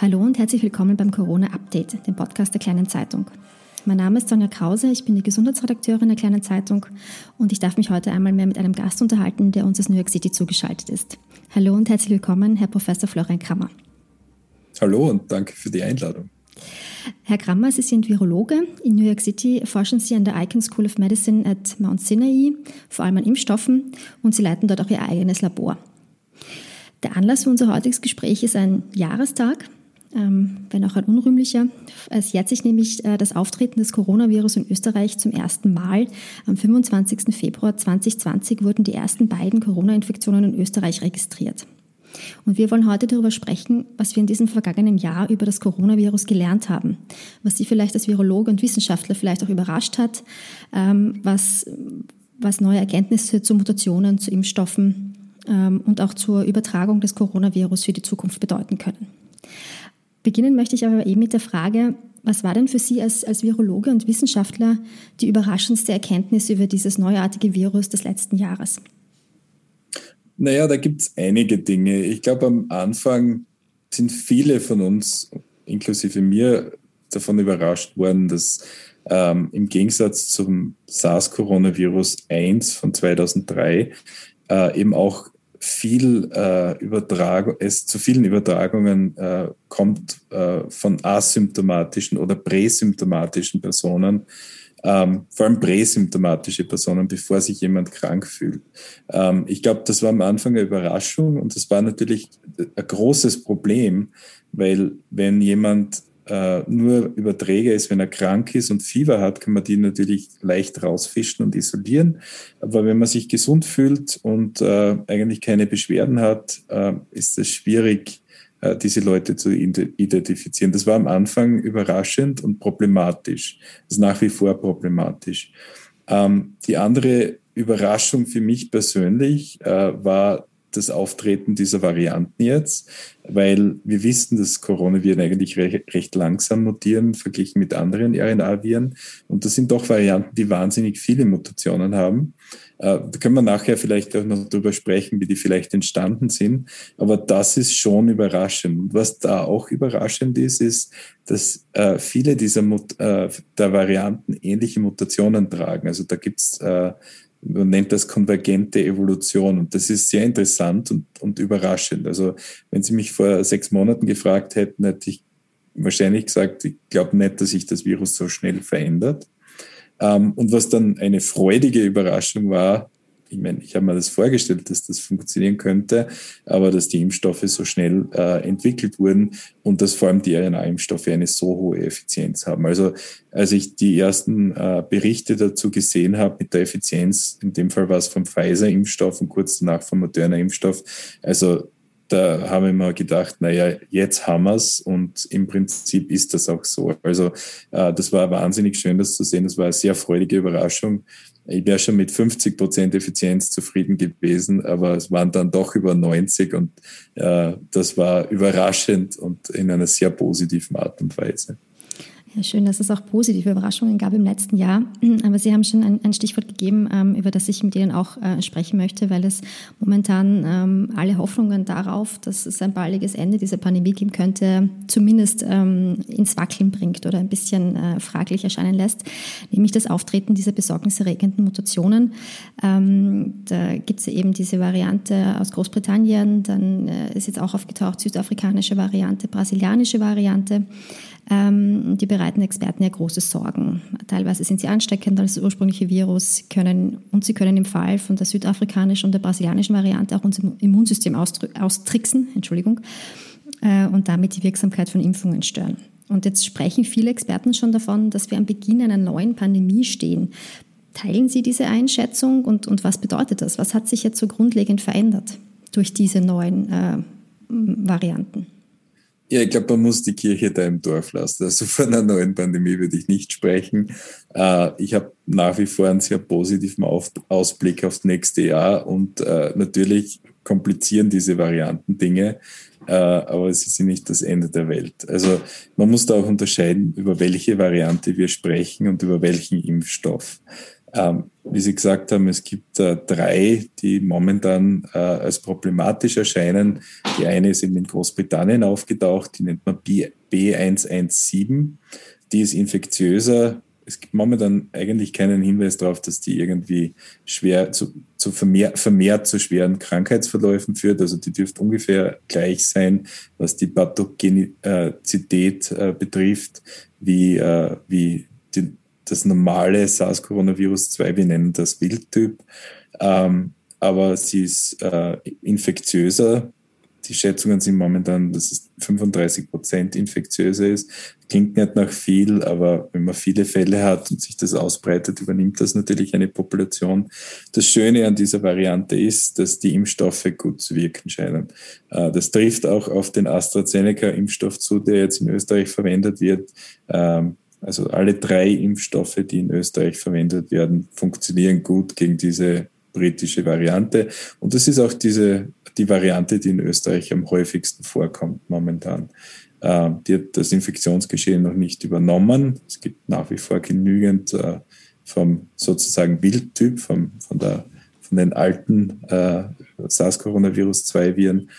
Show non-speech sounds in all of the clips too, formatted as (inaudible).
Hallo und herzlich willkommen beim Corona Update, dem Podcast der Kleinen Zeitung. Mein Name ist Sonja Krause, ich bin die Gesundheitsredakteurin der Kleinen Zeitung und ich darf mich heute einmal mehr mit einem Gast unterhalten, der uns aus New York City zugeschaltet ist. Hallo und herzlich willkommen, Herr Professor Florian Krammer. Hallo und danke für die Einladung. Herr Krammer, Sie sind Virologe. In New York City forschen Sie an der Icahn School of Medicine at Mount Sinai, vor allem an Impfstoffen, und Sie leiten dort auch Ihr eigenes Labor. Der Anlass für unser heutiges Gespräch ist ein Jahrestag, ähm, wenn auch ein unrühmlicher. Es jährt sich nämlich äh, das Auftreten des Coronavirus in Österreich zum ersten Mal. Am 25. Februar 2020 wurden die ersten beiden Corona-Infektionen in Österreich registriert. Und wir wollen heute darüber sprechen, was wir in diesem vergangenen Jahr über das Coronavirus gelernt haben, was Sie vielleicht als Virologe und Wissenschaftler vielleicht auch überrascht hat, ähm, was, was neue Erkenntnisse zu Mutationen, zu Impfstoffen ähm, und auch zur Übertragung des Coronavirus für die Zukunft bedeuten können. Beginnen möchte ich aber eben mit der Frage, was war denn für Sie als, als Virologe und Wissenschaftler die überraschendste Erkenntnis über dieses neuartige Virus des letzten Jahres? Naja, da gibt es einige Dinge. Ich glaube, am Anfang sind viele von uns, inklusive mir, davon überrascht worden, dass ähm, im Gegensatz zum SARS-Coronavirus 1 von 2003 äh, eben auch viel äh, Übertragung, es zu vielen Übertragungen äh, kommt äh, von asymptomatischen oder präsymptomatischen Personen, ähm, vor allem präsymptomatische Personen, bevor sich jemand krank fühlt. Ähm, ich glaube, das war am Anfang eine Überraschung und das war natürlich ein großes Problem, weil wenn jemand äh, nur Überträger ist, wenn er krank ist und Fieber hat, kann man die natürlich leicht rausfischen und isolieren. Aber wenn man sich gesund fühlt und äh, eigentlich keine Beschwerden hat, äh, ist es schwierig, äh, diese Leute zu identifizieren. Das war am Anfang überraschend und problematisch. Das ist nach wie vor problematisch. Ähm, die andere Überraschung für mich persönlich war das Auftreten dieser Varianten jetzt, weil wir wissen, dass Coronaviren eigentlich recht, recht langsam mutieren, verglichen mit anderen RNA-Viren. Und das sind doch Varianten, die wahnsinnig viele Mutationen haben. Äh, da können wir nachher vielleicht auch noch darüber sprechen, wie die vielleicht entstanden sind. Aber das ist schon überraschend. Was da auch überraschend ist, ist, dass äh, viele dieser Mut äh, der Varianten ähnliche Mutationen tragen. Also da gibt's äh, man nennt das konvergente Evolution. Und das ist sehr interessant und, und überraschend. Also wenn Sie mich vor sechs Monaten gefragt hätten, hätte ich wahrscheinlich gesagt, ich glaube nicht, dass sich das Virus so schnell verändert. Ähm, und was dann eine freudige Überraschung war, ich meine, ich habe mir das vorgestellt, dass das funktionieren könnte, aber dass die Impfstoffe so schnell äh, entwickelt wurden und dass vor allem die RNA-Impfstoffe eine so hohe Effizienz haben. Also als ich die ersten äh, Berichte dazu gesehen habe mit der Effizienz, in dem Fall war es vom Pfizer-Impfstoff und kurz danach vom Moderna-Impfstoff, also da haben wir mal gedacht, naja, jetzt haben wir es und im Prinzip ist das auch so. Also äh, das war wahnsinnig schön, das zu sehen. Das war eine sehr freudige Überraschung. Ich wäre schon mit 50 Prozent Effizienz zufrieden gewesen, aber es waren dann doch über 90 und äh, das war überraschend und in einer sehr positiven Art und Weise. Ja, schön, dass es auch positive Überraschungen gab im letzten Jahr. (clears throat) Aber Sie haben schon ein, ein Stichwort gegeben, ähm, über das ich mit Ihnen auch äh, sprechen möchte, weil es momentan ähm, alle Hoffnungen darauf, dass es ein baldiges Ende dieser Pandemie geben könnte, zumindest ähm, ins Wackeln bringt oder ein bisschen äh, fraglich erscheinen lässt, nämlich das Auftreten dieser besorgniserregenden Mutationen. Ähm, da gibt es eben diese Variante aus Großbritannien, dann äh, ist jetzt auch aufgetaucht südafrikanische Variante, brasilianische Variante. Ähm, die bereiten Experten ja große Sorgen. Teilweise sind sie ansteckender als das ursprüngliche Virus können, und sie können im Fall von der südafrikanischen und der brasilianischen Variante auch unser Immunsystem austricksen. Entschuldigung. äh, und damit die Wirksamkeit von Impfungen stören. Und jetzt sprechen viele Experten schon davon, dass wir am Beginn einer neuen Pandemie stehen. Teilen Sie diese Einschätzung und, und was bedeutet das? Was hat sich jetzt so grundlegend verändert durch diese neuen äh, Varianten? Ja, ich glaube, man muss die Kirche da im Dorf lassen. Also von einer neuen Pandemie würde ich nicht sprechen. Äh, ich habe nach wie vor einen sehr positiven Ausblick aufs nächste Jahr und äh, natürlich komplizieren diese Varianten Dinge, äh, aber sie sind nicht das Ende der Welt. Also man muss da auch unterscheiden, über welche Variante wir sprechen und über welchen Impfstoff. Wie Sie gesagt haben, es gibt äh, drei, die momentan äh, als problematisch erscheinen. Die eine ist eben in Großbritannien aufgetaucht, die nennt man B, B117. Die ist infektiöser. Es gibt momentan eigentlich keinen Hinweis darauf, dass die irgendwie schwer zu, zu vermehr, vermehrt zu schweren Krankheitsverläufen führt. Also die dürfte ungefähr gleich sein, was die Pathogenizität äh, betrifft, wie, äh, wie die, das normale SARS-Coronavirus 2, wir nennen das Wildtyp, ähm, aber sie ist äh, infektiöser. Die Schätzungen sind momentan, dass es 35 Prozent infektiöser ist. Klingt nicht nach viel, aber wenn man viele Fälle hat und sich das ausbreitet, übernimmt das natürlich eine Population. Das Schöne an dieser Variante ist, dass die Impfstoffe gut zu wirken scheinen. Äh, das trifft auch auf den AstraZeneca-Impfstoff zu, der jetzt in Österreich verwendet wird. Ähm, also alle drei Impfstoffe, die in Österreich verwendet werden, funktionieren gut gegen diese britische Variante. Und das ist auch diese, die Variante, die in Österreich am häufigsten vorkommt momentan. Äh, die hat das Infektionsgeschehen noch nicht übernommen. Es gibt nach wie vor genügend äh, vom sozusagen Wildtyp, vom, von, der, von den alten äh, SARS-Coronavirus-2-Viren.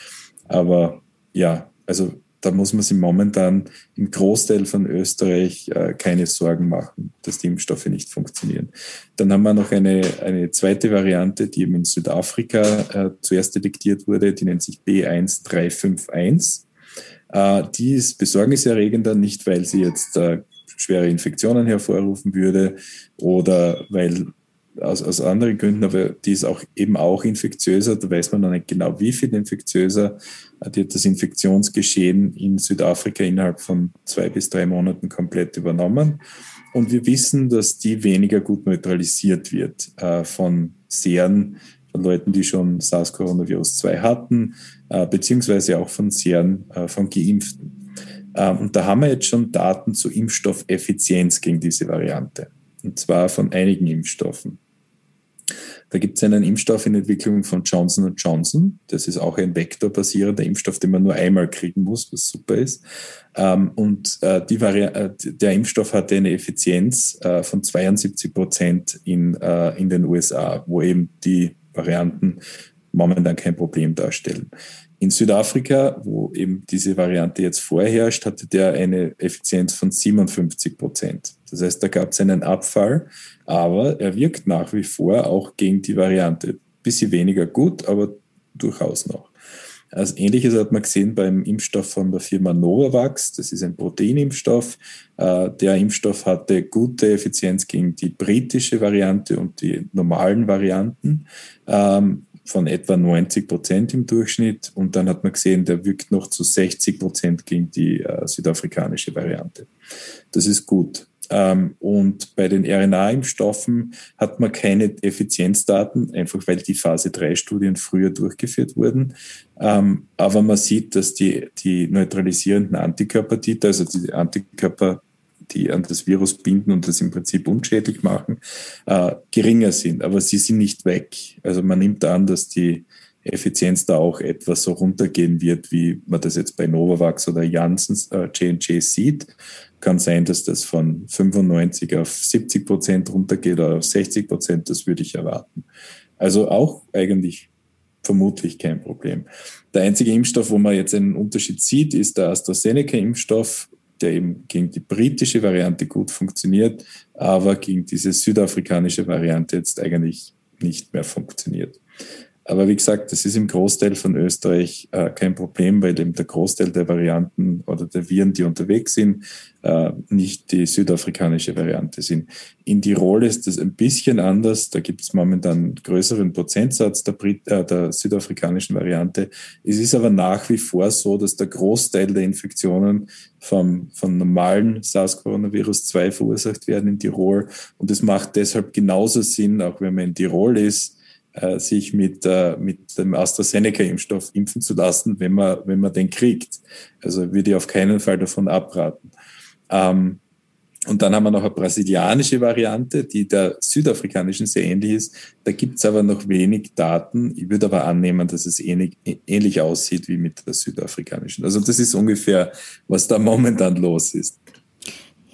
Aber ja, also da muss man sich momentan im Großteil von Österreich äh, keine Sorgen machen, dass die Impfstoffe nicht funktionieren. Dann haben wir noch eine, eine zweite Variante, die eben in Südafrika äh, zuerst detektiert wurde, die nennt sich B1351. Äh, die ist besorgniserregender, nicht weil sie jetzt äh, schwere Infektionen hervorrufen würde oder weil aus, aus anderen Gründen, aber die ist auch eben auch infektiöser. Da weiß man noch nicht genau, wie viel infektiöser. Die hat das Infektionsgeschehen in Südafrika innerhalb von zwei bis drei Monaten komplett übernommen. Und wir wissen, dass die weniger gut neutralisiert wird äh, von Seren, von Leuten, die schon SARS-Coronavirus-2 hatten, äh, beziehungsweise auch von Seren äh, von Geimpften. Ähm, und da haben wir jetzt schon Daten zur Impfstoffeffizienz gegen diese Variante. Und zwar von einigen Impfstoffen. Da gibt es einen Impfstoff in Entwicklung von Johnson Johnson. Das ist auch ein vektorbasierender Impfstoff, den man nur einmal kriegen muss, was super ist. Ähm, und äh, äh, der Impfstoff hatte eine Effizienz äh, von 72 Prozent in, in den USA, wo eben die Varianten momentan kein Problem darstellen. In Südafrika, wo eben diese Variante jetzt vorherrscht, hatte der eine Effizienz von 57 Prozent. Das heißt, da gab es einen Abfall, aber er wirkt nach wie vor auch gegen die Variante. Bisschen weniger gut, aber durchaus noch. Also ähnliches hat man gesehen beim Impfstoff von der Firma Novavax. Das ist ein Proteinimpfstoff. Äh, der Impfstoff hatte gute Effizienz gegen die britische Variante und die normalen Varianten. Ähm, von etwa 90 Prozent im Durchschnitt. Und dann hat man gesehen, der wirkt noch zu 60 Prozent gegen die äh, südafrikanische Variante. Das ist gut. Ähm, und bei den RNA-Impfstoffen hat man keine Effizienzdaten, einfach weil die Phase 3-Studien früher durchgeführt wurden. Ähm, aber man sieht, dass die, die neutralisierenden Antikörpertiter, also die Antikörper, die an das Virus binden und das im Prinzip unschädlich machen, äh, geringer sind. Aber sie sind nicht weg. Also man nimmt an, dass die Effizienz da auch etwas so runtergehen wird, wie man das jetzt bei Novavax oder Janssen äh, J&J sieht. Kann sein, dass das von 95 auf 70 Prozent runtergeht oder auf 60 Prozent. Das würde ich erwarten. Also auch eigentlich vermutlich kein Problem. Der einzige Impfstoff, wo man jetzt einen Unterschied sieht, ist der AstraZeneca-Impfstoff der eben gegen die britische Variante gut funktioniert, aber gegen diese südafrikanische Variante jetzt eigentlich nicht mehr funktioniert. Aber wie gesagt, das ist im Großteil von Österreich äh, kein Problem, weil eben der Großteil der Varianten oder der Viren, die unterwegs sind, äh, nicht die südafrikanische Variante sind. In Tirol ist das ein bisschen anders. Da gibt es momentan einen größeren Prozentsatz der, Brit äh, der südafrikanischen Variante. Es ist aber nach wie vor so, dass der Großteil der Infektionen vom, vom normalen SARS-Coronavirus 2 verursacht werden in Tirol. Und es macht deshalb genauso Sinn, auch wenn man in Tirol ist, äh, sich mit, äh, mit dem AstraZeneca-Impfstoff impfen zu lassen, wenn man, wenn man den kriegt. Also würde ich auf keinen Fall davon abraten. Ähm, und dann haben wir noch eine brasilianische Variante, die der südafrikanischen sehr ähnlich ist. Da gibt es aber noch wenig Daten. Ich würde aber annehmen, dass es ähnlich, ähnlich aussieht wie mit der südafrikanischen. Also das ist ungefähr, was da momentan los ist.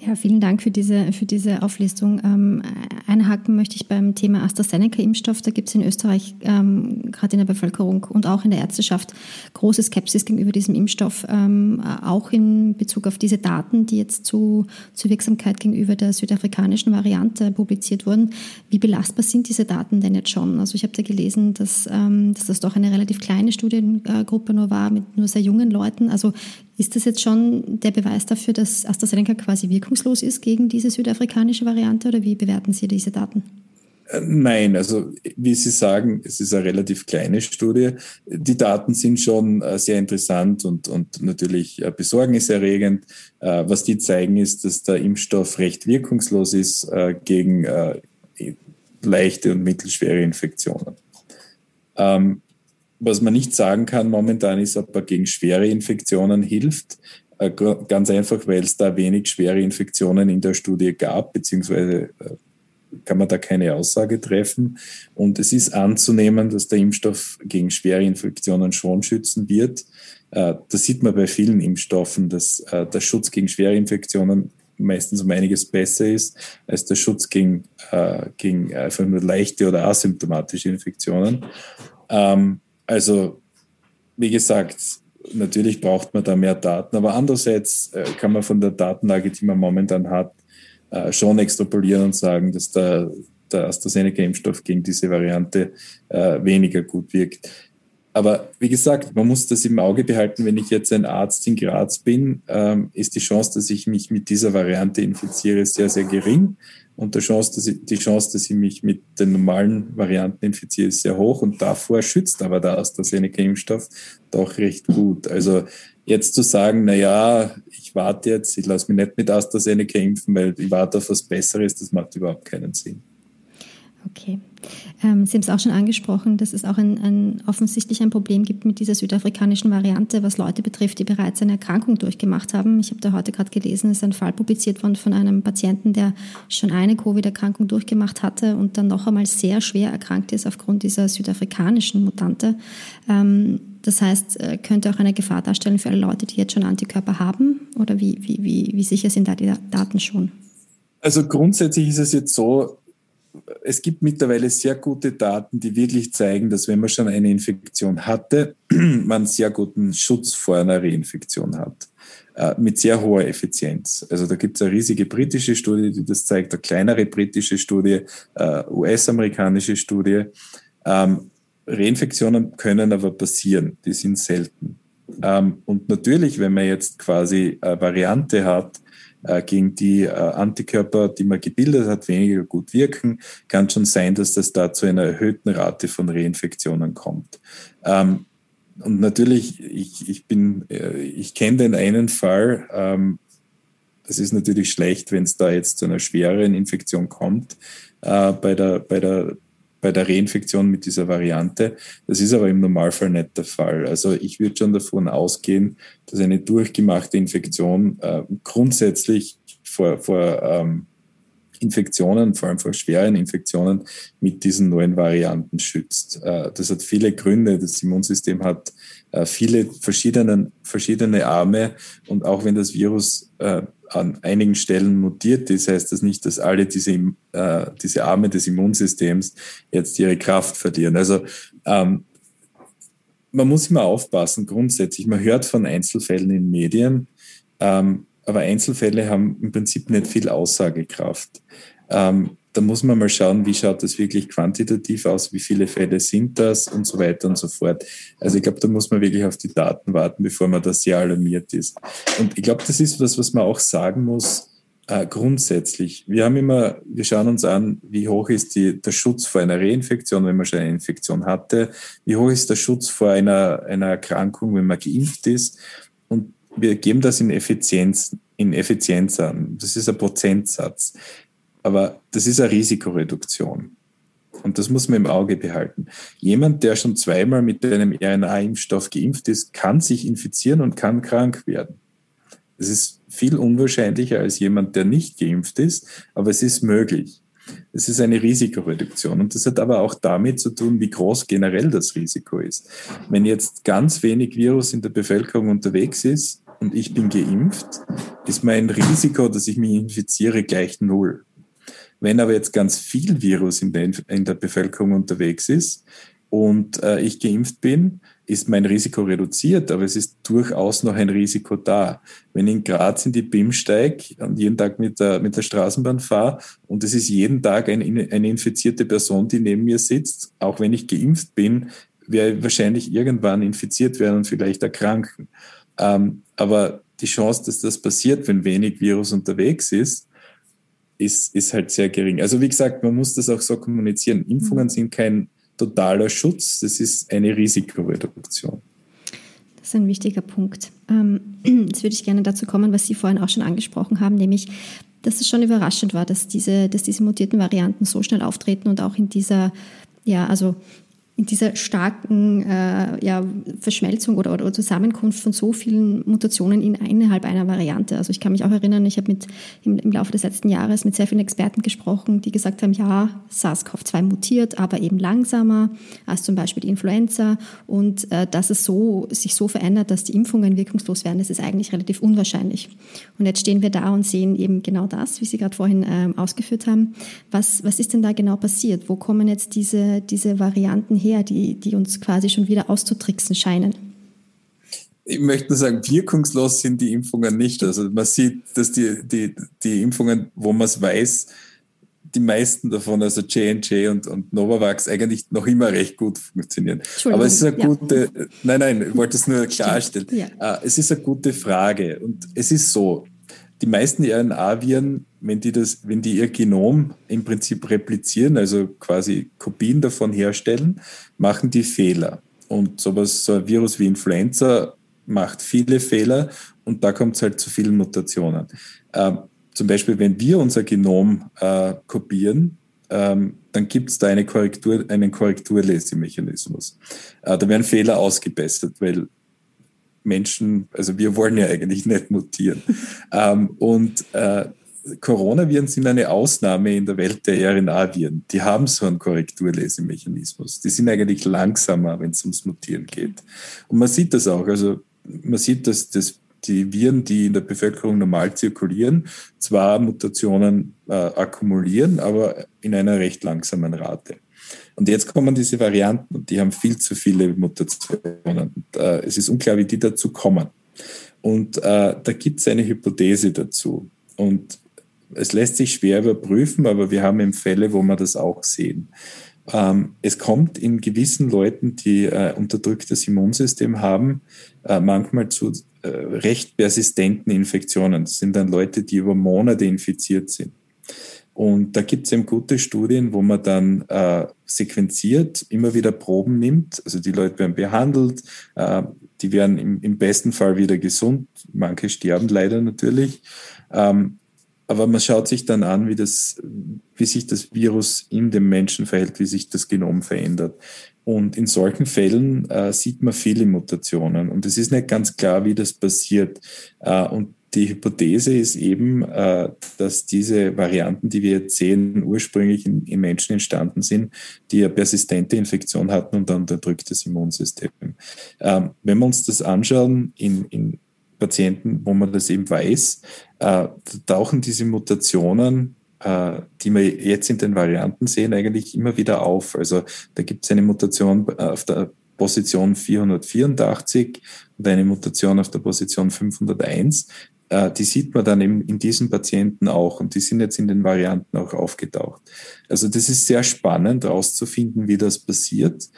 Ja, vielen Dank für diese, für diese Auflistung. Ähm, einhaken möchte ich beim Thema AstraZeneca-Impfstoff. Da gibt es in Österreich, ähm, gerade in der Bevölkerung und auch in der Ärzteschaft, große Skepsis gegenüber diesem Impfstoff, ähm, auch in Bezug auf diese Daten, die jetzt zu, zur Wirksamkeit gegenüber der südafrikanischen Variante publiziert wurden. Wie belastbar sind diese Daten denn jetzt schon? Also ich habe da gelesen, dass, ähm, dass das doch eine relativ kleine Studiengruppe nur war, mit nur sehr jungen Leuten. Also ist das jetzt schon der Beweis dafür, dass AstraZeneca quasi wirkungslos ist gegen diese südafrikanische Variante oder wie bewerten Sie diese Daten? Äh, nein, also wie Sie sagen, es ist eine relativ kleine Studie. Die Daten sind schon äh, sehr interessant und, und natürlich äh, besorgniserregend. Was die zeigen, ist, dass der Impfstoff recht wirkungslos ist gegen leichte und mittelschwere Infektionen. Ähm, was man nicht sagen kann momentan ist, ob er gegen schwere Infektionen hilft. Äh, ganz einfach, weil es da wenig schwere Infektionen in der Studie gab, beziehungsweise äh, kann man da keine Aussage treffen. Und es ist anzunehmen, dass der Impfstoff gegen schwere Infektionen schon schützen wird. Äh, das sieht man bei vielen Impfstoffen, dass der Schutz gegen schwere Infektionen meistens um einiges besser ist als der Schutz gegen, gegen einfach nur leichte oder asymptomatische Infektionen. Ähm, also, wie gesagt, natürlich braucht man da mehr Daten, aber andererseits äh, kann man von der Datenlage, die man momentan hat, äh, schon extrapolieren und sagen, dass der, der AstraZeneca-Impfstoff gegen diese Variante äh, weniger gut wirkt. Aber wie gesagt, man muss das im Auge behalten, wenn ich jetzt ein Arzt in Graz bin, ähm, ist die Chance, dass ich mich mit dieser Variante infiziere, sehr, sehr gering. Und die Chance, dass ich, die Chance, dass ich mich mit den normalen Varianten infiziere, ist sehr hoch. Und davor schützt aber der AstraZeneca-Impfstoff doch recht gut. Also jetzt zu sagen, na ja, ich warte jetzt, ich lasse mich nicht mit AstraZeneca impfen, weil ich warte auf was Besseres, das macht überhaupt keinen Sinn. Okay. Ähm, Sie haben es auch schon angesprochen, dass es auch ein, ein, offensichtlich ein Problem gibt mit dieser südafrikanischen Variante, was Leute betrifft, die bereits eine Erkrankung durchgemacht haben. Ich habe da heute gerade gelesen, es ist ein Fall publiziert worden von einem Patienten, der schon eine Covid-Erkrankung durchgemacht hatte und dann noch einmal sehr schwer erkrankt ist aufgrund dieser südafrikanischen Mutante. Ähm, das heißt, äh, könnte auch eine Gefahr darstellen für alle Leute, die jetzt schon Antikörper haben? Oder wie, wie, wie, wie sicher sind da die Daten schon? Also grundsätzlich ist es jetzt so, es gibt mittlerweile sehr gute Daten, die wirklich zeigen, dass wenn man schon eine Infektion hatte, (clears throat) man sehr guten Schutz vor einer Reinfektion hat. Äh, mit sehr hoher Effizienz. Also da gibt es eine riesige britische Studie, die das zeigt, eine kleinere britische Studie, äh, US-amerikanische Studie. Ähm, Reinfektionen können aber passieren, die sind selten. Ähm, und natürlich, wenn man jetzt quasi eine Variante hat, gegen die äh, Antikörper, die man gebildet hat, weniger gut wirken, kann schon sein, dass das da zu einer erhöhten Rate von Reinfektionen kommt. Ähm, und natürlich, ich, ich äh, ich kenne den einen Fall, ähm, das ist natürlich schlecht, wenn es da jetzt zu einer schweren Infektion kommt bei der, bei der bei der Reinfektion mit dieser Variante. Das ist aber im Normalfall nicht der Fall. Also ich würde schon davon ausgehen, dass eine durchgemachte Infektion äh, grundsätzlich vor, vor ähm, Infektionen, vor allem vor schweren Infektionen mit diesen neuen Varianten schützt. Äh, das hat viele Gründe. Das Immunsystem hat äh, viele verschiedene, verschiedene Arme und auch wenn das Virus äh, an einigen Stellen mutiert ist, heißt das nicht, dass alle diese, äh, diese Arme des Immunsystems jetzt ihre Kraft verlieren. Also ähm, man muss immer aufpassen, grundsätzlich. Man hört von Einzelfällen in Medien, ähm, aber Einzelfälle haben im Prinzip nicht viel Aussagekraft. Ähm, da muss man mal schauen, wie schaut das wirklich quantitativ aus, wie viele Fälle sind das und so weiter und so fort. Also ich glaube, da muss man wirklich auf die Daten warten, bevor man da sehr alarmiert ist. Und ich glaube, das ist was, was man auch sagen muss, äh, grundsätzlich. Wir haben immer, wir schauen uns an, wie hoch ist die, der Schutz vor einer Reinfektion, wenn man schon eine Infektion hatte, wie hoch ist der Schutz vor einer, einer Erkrankung, wenn man geimpft ist. Und wir geben das in Effizienz, in Effizienz an. Das ist ein Prozentsatz. Aber das ist eine Risikoreduktion. Und das muss man im Auge behalten. Jemand, der schon zweimal mit einem RNA-Impfstoff geimpft ist, kann sich infizieren und kann krank werden. Es ist viel unwahrscheinlicher als jemand, der nicht geimpft ist, aber es ist möglich. Es ist eine Risikoreduktion. Und das hat aber auch damit zu tun, wie groß generell das Risiko ist. Wenn jetzt ganz wenig Virus in der Bevölkerung unterwegs ist und ich bin geimpft, ist mein Risiko, dass ich mich infiziere, gleich null. Wenn aber jetzt ganz viel Virus in der, in der Bevölkerung unterwegs ist und äh, ich geimpft bin, ist mein Risiko reduziert, aber es ist durchaus noch ein Risiko da. Wenn ich in Graz in die BIM steige und jeden Tag mit der, mit der Straßenbahn fahre und es ist jeden Tag eine, eine infizierte Person, die neben mir sitzt, auch wenn ich geimpft bin, werde ich wahrscheinlich irgendwann infiziert werden und vielleicht erkranken. Ähm, aber die Chance, dass das passiert, wenn wenig Virus unterwegs ist, ist, ist halt sehr gering. Also wie gesagt, man muss das auch so kommunizieren. Impfungen mhm. sind kein totaler Schutz, das ist eine Risikoreduktion. Das ist ein wichtiger Punkt. Ähm, (clears throat) jetzt würde ich gerne dazu kommen, was Sie vorhin auch schon angesprochen haben, nämlich, dass es schon überraschend war, dass diese, dass diese mutierten Varianten so schnell auftreten und auch in dieser, ja, also in dieser starken äh, ja, Verschmelzung oder, oder, Zusammenkunft von so vielen Mutationen in innerhalb einer Variante. Also ich kann mich auch erinnern, ich habe mit im, im, Laufe des letzten Jahres mit sehr vielen Experten gesprochen, die gesagt haben, ja, SARS-CoV-2 mutiert, aber eben langsamer als zum Beispiel die Influenza und äh, dass es so, sich so verändert, dass die Impfungen wirkungslos werden, das ist eigentlich relativ unwahrscheinlich. Und jetzt stehen wir da und sehen eben genau das, wie Sie gerade vorhin äh, ausgeführt haben. Was, was ist denn da genau passiert? Wo kommen jetzt diese, diese Varianten her? Her, die, die uns quasi schon wieder auszutricksen scheinen? Ich möchte nur sagen, wirkungslos sind die Impfungen nicht. Also man sieht, dass die, die, die Impfungen, wo man es weiß, die meisten davon, also J&J und, und Novavax, eigentlich noch immer recht gut funktionieren. Aber es ist eine gute, ja. nein, nein, ich wollte es nur klarstellen. Ja. Ah, es ist eine gute Frage und es ist so, die meisten RNA-Viren, wenn die, wenn die ihr Genom im Prinzip replizieren, also quasi Kopien davon herstellen, machen die Fehler. Und sowas, so ein Virus wie Influenza macht viele Fehler und da kommt es halt zu vielen Mutationen. Ähm, zum Beispiel, wenn wir unser Genom äh, kopieren, ähm, dann gibt es da eine Korrektur, einen Korrekturlesemechanismus. Äh, da werden Fehler ausgebessert, weil Menschen, also wir wollen ja eigentlich nicht mutieren. ähm, und äh, Coronaviren sind eine Ausnahme in der Welt der RNA-Viren. Die haben so einen Korrekturlesemechanismus. Die sind eigentlich langsamer, wenn es ums Mutieren geht. Und man sieht das auch. Also man sieht, dass das, die Viren, die in der Bevölkerung normal zirkulieren, zwar Mutationen äh, akkumulieren, aber in einer recht langsamen Rate. Und jetzt kommen diese Varianten und die haben viel zu viele Mutationen. Und, äh, es ist unklar, wie die dazu kommen. Und äh, da gibt es eine Hypothese dazu. Und es lässt sich schwer überprüfen, aber wir haben eben Fälle, wo wir das auch sehen. Ähm, es kommt in gewissen Leuten, die äh, unterdrücktes Immunsystem haben, äh, manchmal zu äh, recht persistenten Infektionen. Das sind dann Leute, die über Monate infiziert sind. Und da gibt es eben gute Studien, wo man dann äh, sequenziert, immer wieder Proben nimmt. Also die Leute werden behandelt, äh, die werden im, im, besten Fall wieder gesund. Manche sterben leider natürlich. Ähm, aber man schaut sich dann an, wie, das, wie sich das Virus in dem Menschen verhält, wie sich das Genom verändert. Und in solchen Fällen äh, sieht man viele Mutationen. Und es ist nicht ganz klar, wie das passiert. Äh, und die Hypothese ist eben, äh, dass diese Varianten, die wir jetzt sehen, ursprünglich in, Menschen entstanden sind, die eine persistente Infektion hatten und ein unterdrücktes Immunsystem. Ähm, wenn wir uns das anschauen in, in Patienten, wo man das eben weiß, äh, tauchen diese Mutationen äh, die wir jetzt in den Varianten sehen, eigentlich immer wieder auf. Also da gibt es eine Mutation auf der Position 484 und eine Mutation auf der Position 501, äh, die sieht man dann in, in diesen Patienten auch und die sind jetzt in den Varianten auch aufgetaucht. Also das ist sehr spannend herauszufinden, wie das passiert.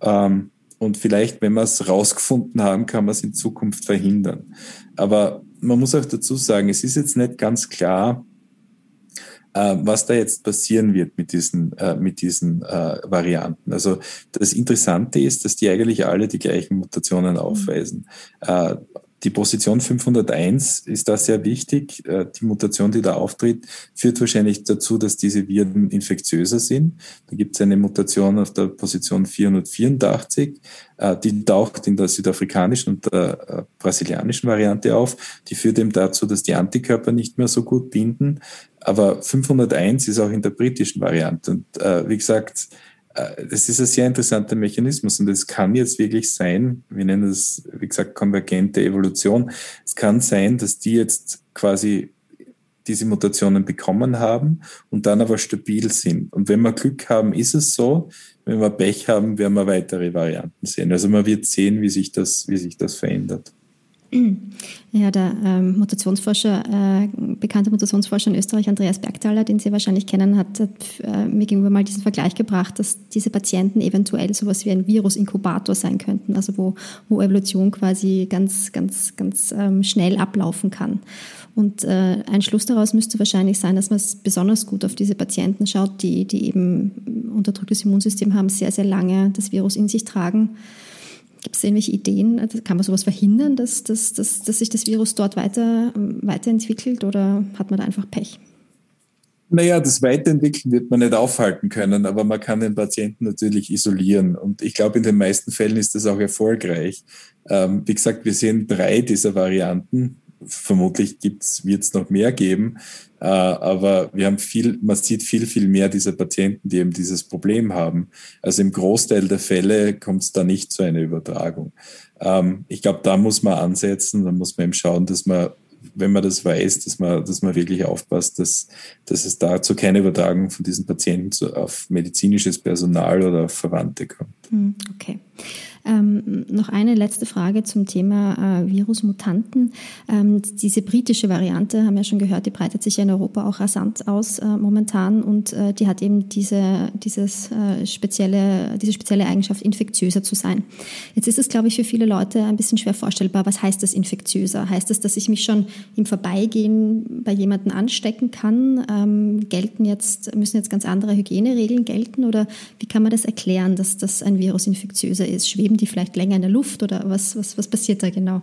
Ähm, und vielleicht, wenn wir es rausgefunden haben, kann man es in Zukunft verhindern. Aber man muss auch dazu sagen, es ist jetzt nicht ganz klar, äh, was da jetzt passieren wird mit diesen, äh, mit diesen äh, Varianten. Also das Interessante ist, dass die eigentlich alle die gleichen Mutationen mhm. aufweisen. Die Position 501 ist da sehr wichtig. Äh, die Mutation, die da auftritt, führt wahrscheinlich dazu, dass diese Viren infektiöser sind. Da gibt es eine Mutation auf der Position 484, äh, die taucht in der südafrikanischen und der äh, brasilianischen Variante auf. Die führt eben dazu, dass die Antikörper nicht mehr so gut binden. Aber 501 ist auch in der britischen Variante. Und wie gesagt, das ist ein sehr interessanter Mechanismus und es kann jetzt wirklich sein, wir nennen das, wie gesagt, konvergente Evolution. Es kann sein, dass die jetzt quasi diese Mutationen bekommen haben und dann aber stabil sind. Und wenn wir Glück haben, ist es so. Wenn wir Pech haben, werden wir weitere Varianten sehen. Also man wird sehen, wie sich das, wie sich das verändert. Ja, der ähm, Mutationsforscher, äh, bekannte Mutationsforscher in Österreich, Andreas Bergthaler, den Sie wahrscheinlich kennen, hat, äh, mir gegenüber mal diesen Vergleich gebracht, dass diese Patienten eventuell sowas wie ein Virusinkubator sein könnten, also wo, wo Evolution quasi ganz, ganz, ganz ähm, schnell ablaufen kann. Und äh, ein Schluss daraus müsste wahrscheinlich sein, dass man besonders gut auf diese Patienten schaut, die, die eben unterdrücktes Immunsystem haben, sehr, sehr lange das Virus in sich tragen Gibt es irgendwelche Ideen? Also kann man sowas verhindern, dass, dass, dass, dass sich das Virus dort weiter, weiterentwickelt oder hat man da einfach Pech? Naja, das Weiterentwickeln wird man nicht aufhalten können, aber man kann den Patienten natürlich isolieren. Und ich glaube, in den meisten Fällen ist das auch erfolgreich. Ähm, wie gesagt, wir sehen drei dieser Varianten vermutlich wird es noch mehr geben. Äh, aber wir haben viel, man sieht viel, viel mehr dieser Patienten, die eben dieses Problem haben. Also im Großteil der Fälle kommt es da nicht zu einer Übertragung. Ähm, ich glaube, da muss man ansetzen, da muss man eben schauen, dass man wenn man das weiß, dass man, dass man wirklich aufpasst, dass, dass es dazu keine Übertragung von diesen Patienten auf medizinisches Personal oder auf Verwandte kommt. Hm, okay. Ähm, noch eine letzte Frage zum Thema äh, Virusmutanten. Ähm, diese britische Variante, haben wir schon gehört, die breitet sich ja in Europa auch rasant aus äh, momentan und äh, die hat eben diese, dieses, äh, spezielle, diese spezielle Eigenschaft, infektiöser zu sein. Jetzt ist es, glaube ich, für viele Leute ein bisschen schwer vorstellbar. Was heißt das infektiöser? Heißt das, dass ich mich schon im Vorbeigehen bei jemandem anstecken kann? Ähm, gelten jetzt, müssen jetzt ganz andere Hygieneregeln gelten oder wie kann man das erklären, dass das ein Virus infektiöser ist? Schweben die vielleicht länger in der Luft oder was, was, was passiert da genau?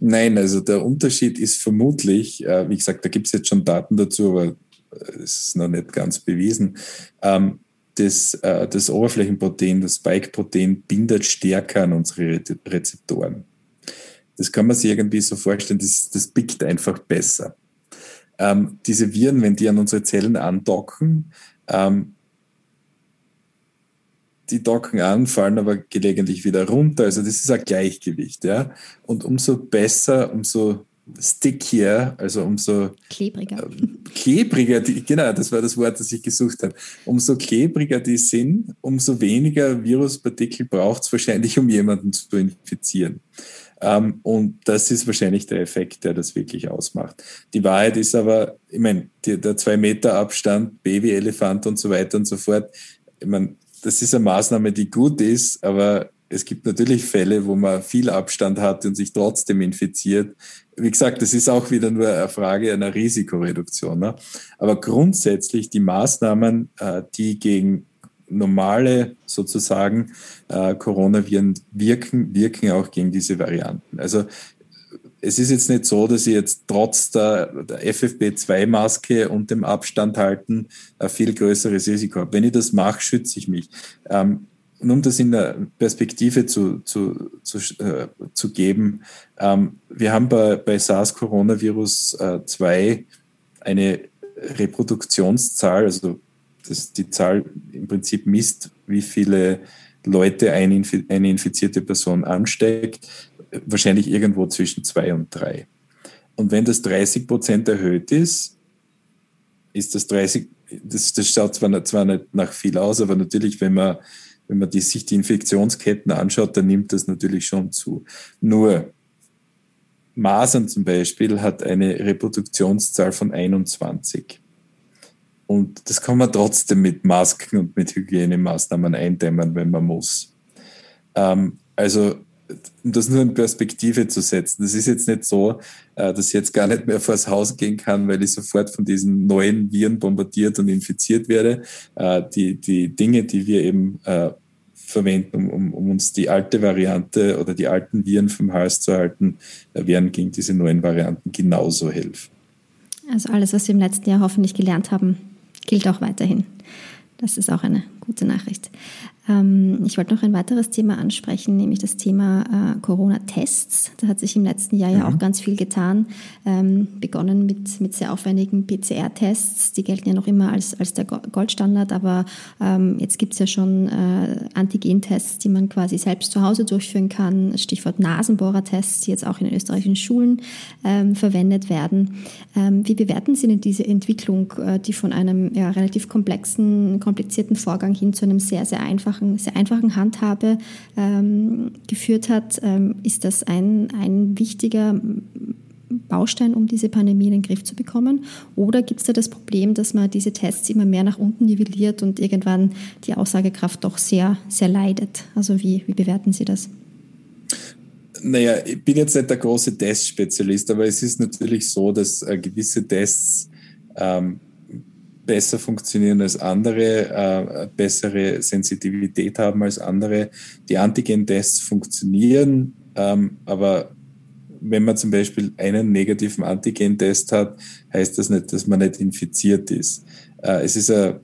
Nein, also der Unterschied ist vermutlich, äh, wie gesagt, da gibt es jetzt schon Daten dazu, aber äh, es ist noch nicht ganz bewiesen. Ähm, das, äh, das Oberflächenprotein, das Spike-Protein, bindet stärker an unsere Rezeptoren. Das kann man sich irgendwie so vorstellen, das, das pickt einfach besser. Ähm, diese Viren, wenn die an unsere Zellen andocken, ähm, die docken an, fallen aber gelegentlich wieder runter. Also das ist ein Gleichgewicht, ja. Und umso besser, umso stickier, also umso klebriger. Äh, klebriger, die, genau, das war das Wort, das ich gesucht habe. Umso klebriger die sind, umso weniger Viruspartikel braucht es wahrscheinlich, um jemanden zu infizieren. Ähm, und das ist wahrscheinlich der Effekt, der das wirklich ausmacht. Die Wahrheit ist aber, ich meine, der zwei Meter Abstand, Babyelefant und so weiter und so fort, ich meine, das ist eine Maßnahme, die gut ist, aber es gibt natürlich Fälle, wo man viel Abstand hat und sich trotzdem infiziert. Wie gesagt, das ist auch wieder nur eine Frage einer Risikoreduktion. Ne? Aber grundsätzlich die Maßnahmen, äh, die gegen normale sozusagen äh, Coronaviren wirken, wirken auch gegen diese Varianten. Also es ist jetzt nicht so, dass ich jetzt trotz der, der FFP2-Maske und dem Abstand halten ein viel größeres Risiko habe. Wenn ich das mache, schütze ich mich. Ähm, und um das in der Perspektive zu, zu, zu, äh, zu geben, ähm, wir haben bei, bei SARS-Coronavirus äh, 2 eine Reproduktionszahl, also das, die Zahl im Prinzip misst, wie viele Leute eine, eine infizierte Person ansteckt wahrscheinlich irgendwo zwischen zwei und drei. Und wenn das 30 Prozent erhöht ist, ist das 30, das, das schaut zwar nicht, zwar nicht nach viel aus, aber natürlich, wenn man, wenn man die, sich die Infektionsketten anschaut, dann nimmt das natürlich schon zu. Nur, Masern zum Beispiel hat eine Reproduktionszahl von 21. Und das kann man trotzdem mit Masken und mit Hygienemaßnahmen eindämmen, wenn man muss. Ähm, also um das nur in Perspektive zu setzen. Das ist jetzt nicht so, äh, dass ich jetzt gar nicht mehr vors Haus gehen kann, weil ich sofort von diesen neuen Viren bombardiert und infiziert werde. Äh, die, die Dinge, die wir eben äh, verwenden, um, um uns die alte Variante oder die alten Viren vom Hals zu halten, werden gegen diese neuen Varianten genauso helfen. Also alles, was wir im letzten Jahr hoffentlich gelernt haben, gilt auch weiterhin. Das ist auch eine gute Nachricht. Ähm, ich wollte noch ein weiteres Thema ansprechen, nämlich das Thema äh, Corona-Tests. Da hat sich im letzten Jahr ja mhm. auch ganz viel getan. Ähm, begonnen mit, mit sehr aufwendigen PCR-Tests. Die gelten ja noch immer als, als der Goldstandard, aber ähm, jetzt gibt es ja schon äh, Antigen-Tests, die man quasi selbst zu Hause durchführen kann. Stichwort Nasenbohrertests, die jetzt auch in den österreichischen Schulen verwendet werden. wie bewerten Sie denn diese Entwicklung, äh, die von einem ja, relativ komplexen, komplizierten Vorgang hin zu einem sehr, sehr einfachen einfachen, sehr einfachen Handhabe ähm, geführt hat, ähm, ist das ein, ein wichtiger Baustein, um diese Pandemie in den Griff zu bekommen? Oder gibt es da das Problem, dass man diese Tests immer mehr nach unten nivelliert und irgendwann die Aussagekraft doch sehr, sehr leidet? Also wie, wie bewerten Sie das? Naja, ich bin jetzt nicht der große Testspezialist, aber es ist natürlich so, dass äh, gewisse Tests ähm, besser funktionieren als andere, äh, bessere Sensitivität haben als andere. Die Antigen-Tests funktionieren, ähm, aber wenn man zum Beispiel einen negativen Antigen-Test hat, heißt das nicht, dass man nicht infiziert ist. Äh, es ist eine,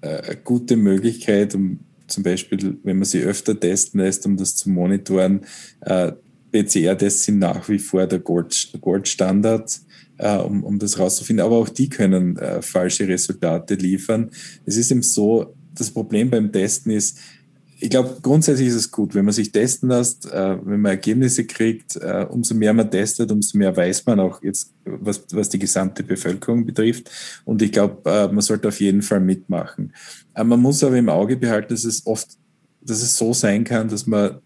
eine gute Möglichkeit, um zum Beispiel, wenn man sie öfter testen lässt, um das zu monitoren. Äh, PCR-Tests sind nach wie vor der Goldstandard äh, um, um das rauszufinden. Aber auch die können äh, falsche Resultate liefern. Es ist eben so, das Problem beim Testen ist, ich glaube, grundsätzlich ist es gut, wenn man sich testen lässt, äh, wenn man Ergebnisse kriegt, äh, umso mehr man testet, umso mehr weiß man auch jetzt, was, was die gesamte Bevölkerung betrifft. Und ich glaube, äh, man sollte auf jeden Fall mitmachen. Äh, man muss aber im Auge behalten, dass es oft, dass es so sein kann, dass man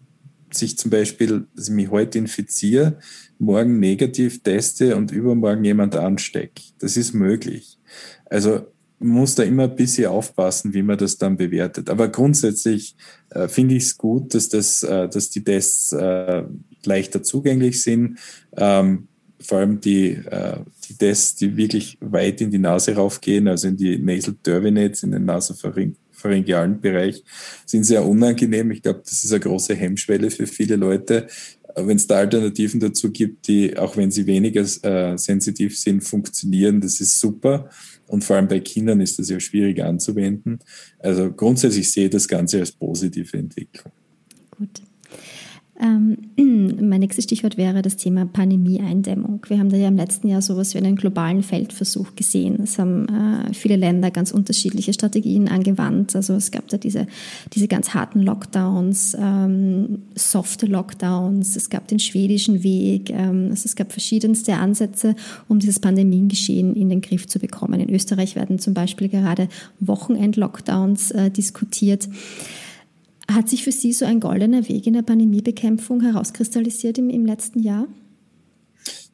sich zum Beispiel, dass ich mich heute infiziere, morgen negativ teste und übermorgen jemand ansteckt. Das ist möglich. Also man muss da immer ein bisschen aufpassen, wie man das dann bewertet. Aber grundsätzlich äh, finde ich es gut, dass, das, äh, dass die Tests äh, leichter zugänglich sind. Ähm, vor allem die, äh, die Tests, die wirklich weit in die Nase raufgehen, also in die Nasal Turbinates, in den Nasofaring pharyngealen Bereich sind sehr unangenehm. Ich glaube, das ist eine große Hemmschwelle für viele Leute. Wenn es da Alternativen dazu gibt, die, auch wenn sie weniger äh, sensitiv sind, funktionieren, das ist super. Und vor allem bei Kindern ist das ja schwierig anzuwenden. Also grundsätzlich sehe ich das Ganze als positive Entwicklung. Gut. Ähm, (clears throat) mein nächstes Stichwort wäre das Thema Pandemie-Eindämmung. Wir haben da ja im letzten Jahr sowas wie einen globalen Feldversuch gesehen. Es haben äh, viele Länder ganz unterschiedliche Strategien angewandt. Also es gab da diese, diese ganz harten Lockdowns, ähm, softe Lockdowns, es gab den schwedischen Weg, ähm, also es gab verschiedenste Ansätze, um dieses Pandemiengeschehen in den Griff zu bekommen. In Österreich werden zum Beispiel gerade Wochenend-Lockdowns äh, diskutiert. Hat sich für Sie so ein goldener Weg in der Pandemiebekämpfung herauskristallisiert im, im letzten Jahr?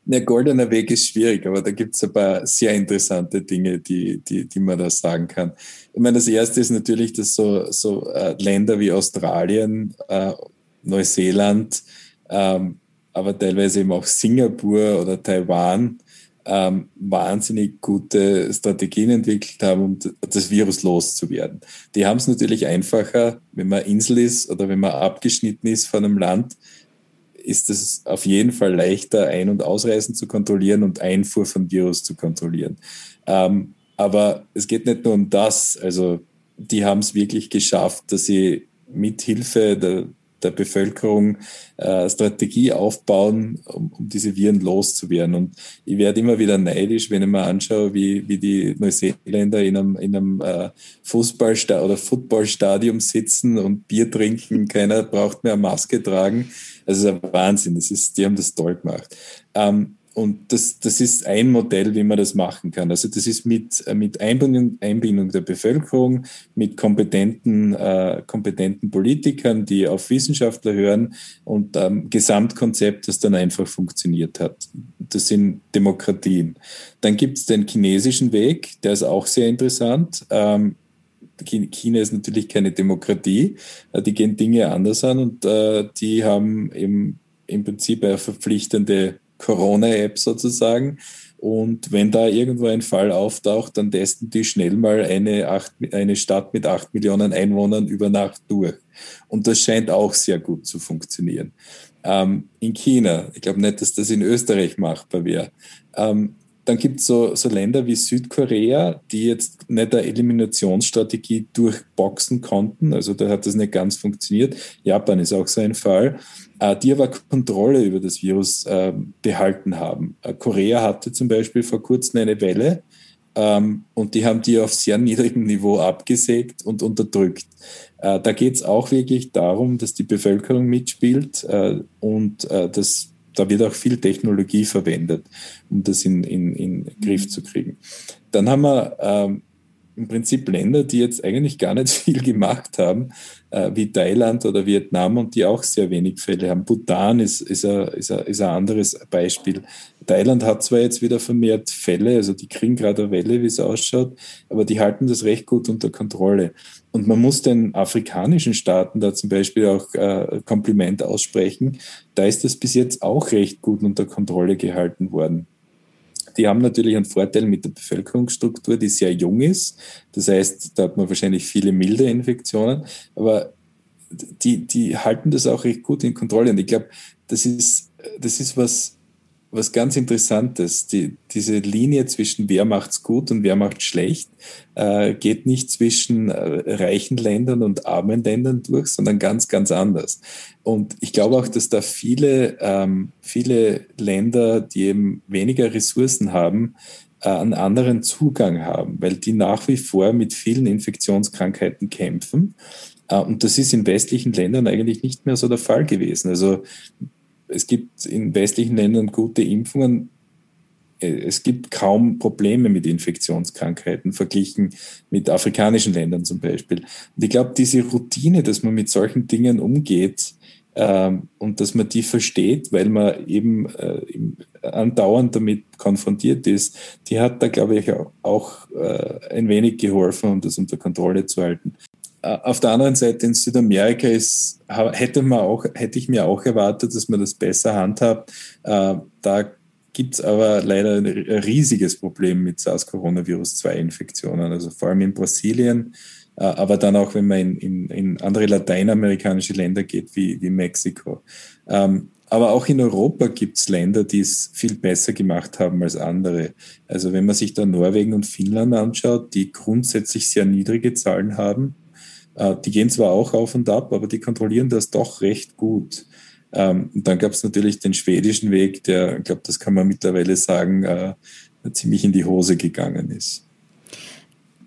Der goldener Weg ist schwierig, aber da gibt es ein paar sehr interessante Dinge, die, die, die man da sagen kann. Ich meine, das erste ist natürlich, dass so, so äh, Länder wie Australien, äh, Neuseeland, ähm, aber teilweise eben auch Singapur oder Taiwan ähm, wahnsinnig gute Strategien entwickelt haben, um das Virus loszuwerden. Die haben es natürlich einfacher, wenn man Insel ist oder wenn man abgeschnitten ist von einem Land, ist es auf jeden Fall leichter, Ein- und Ausreisen zu kontrollieren und Einfuhr von Virus zu kontrollieren. Ähm, aber es geht nicht nur um das. Also die haben es wirklich geschafft, dass sie mit Hilfe der, der Bevölkerung äh, Strategie aufbauen, um, um, diese Viren loszuwerden. Und ich werde immer wieder neidisch, wenn ich mir anschaue, wie, wie die Neuseeländer in einem, in einem äh, Fußballsta oder Footballstadium sitzen und Bier trinken. (laughs) Keiner braucht mehr Maske tragen. Das ist ein Wahnsinn. Das ist, die haben das toll gemacht. Ähm, und das, das ist ein Modell, wie man das machen kann. Also das ist mit, äh, mit Einbindung, Einbindung der Bevölkerung, mit kompetenten, äh, kompetenten Politikern, die auf Wissenschaftler hören und ähm, Gesamtkonzept, das dann einfach funktioniert hat. Das sind Demokratien. Dann gibt es den chinesischen Weg, der ist auch sehr interessant. Ähm, China ist natürlich keine Demokratie, äh, die gehen Dinge anders an und äh, die haben im, im Prinzip eine verpflichtende Corona-App sozusagen. Und wenn da irgendwo ein Fall auftaucht, dann testen die schnell mal eine, acht, eine Stadt mit acht Millionen Einwohnern über Nacht durch. Und das scheint auch sehr gut zu funktionieren. Ähm, in China, ich glaube nicht, dass das in Österreich machbar wäre. Ähm, dann gibt es so, so Länder wie Südkorea, die jetzt nicht eine Eliminationsstrategie durchboxen konnten. Also da hat das nicht ganz funktioniert. Japan ist auch so ein Fall. Äh, die aber Kontrolle über das Virus äh, behalten haben. Äh, Korea hatte zum Beispiel vor kurzem eine Welle ähm, und die haben die auf sehr niedrigem Niveau abgesägt und unterdrückt. da geht es auch wirklich darum, dass die Bevölkerung mitspielt und das da wird auch viel Technologie verwendet, um das in, in, in Griff zu kriegen. Dann haben wir ähm, im Prinzip Länder, die jetzt eigentlich gar nicht (laughs) viel gemacht haben, wie Thailand oder Vietnam und die auch sehr wenig Fälle haben. Bhutan ist, ist, ein, ist, ein, ist ein anderes Beispiel. Thailand hat zwar jetzt wieder vermehrt Fälle, also die kriegen gerade eine Welle, wie es ausschaut, aber die halten das recht gut unter Kontrolle. Und man muss den afrikanischen Staaten da zum Beispiel auch äh, Kompliment aussprechen. Da ist das bis jetzt auch recht gut unter Kontrolle gehalten worden. Die haben natürlich einen Vorteil mit der Bevölkerungsstruktur, die sehr jung ist. Das heißt, da hat man wahrscheinlich viele milde Infektionen, aber die, die halten das auch recht gut in Kontrolle. Und ich glaube, das ist, das ist was, was ganz Interessantes. Die, diese Linie zwischen wer macht's gut und wer macht's schlecht äh, geht nicht zwischen äh, reichen Ländern und armen Ländern durch, sondern ganz, ganz anders. Und ich glaube auch, dass da viele, ähm, viele Länder, die eben weniger Ressourcen haben, äh, einen anderen Zugang haben, weil die nach wie vor mit vielen Infektionskrankheiten kämpfen. Äh, und das ist in westlichen Ländern eigentlich nicht mehr so der Fall gewesen. Also es gibt in westlichen Ländern gute Impfungen. Es gibt kaum Probleme mit Infektionskrankheiten verglichen mit afrikanischen Ländern zum Beispiel. Und ich glaube, diese Routine, dass man mit solchen Dingen umgeht ähm, und dass man die versteht, weil man eben äh, andauernd damit konfrontiert ist, die hat da, glaube ich, auch äh, ein wenig geholfen, um das unter Kontrolle zu halten. Äh, auf der anderen Seite in Südamerika ist, hätte, man auch, hätte ich mir auch erwartet, dass man das besser handhabt. Äh, da gibt es aber leider ein riesiges Problem mit SARS-Coronavirus-2-Infektionen, also vor allem in Brasilien, äh, aber dann auch, wenn man in, in, in andere lateinamerikanische Länder geht, wie, wie Mexiko. Ähm, aber auch in Europa gibt es Länder, die es viel besser gemacht haben als andere. Also wenn man sich da Norwegen und Finnland anschaut, die grundsätzlich sehr niedrige Zahlen haben, die gehen zwar auch auf und ab, aber die kontrollieren das doch recht gut. Ähm, und dann gab es natürlich den schwedischen Weg, der, ich glaube, das kann man mittlerweile sagen, äh, ziemlich in die Hose gegangen ist.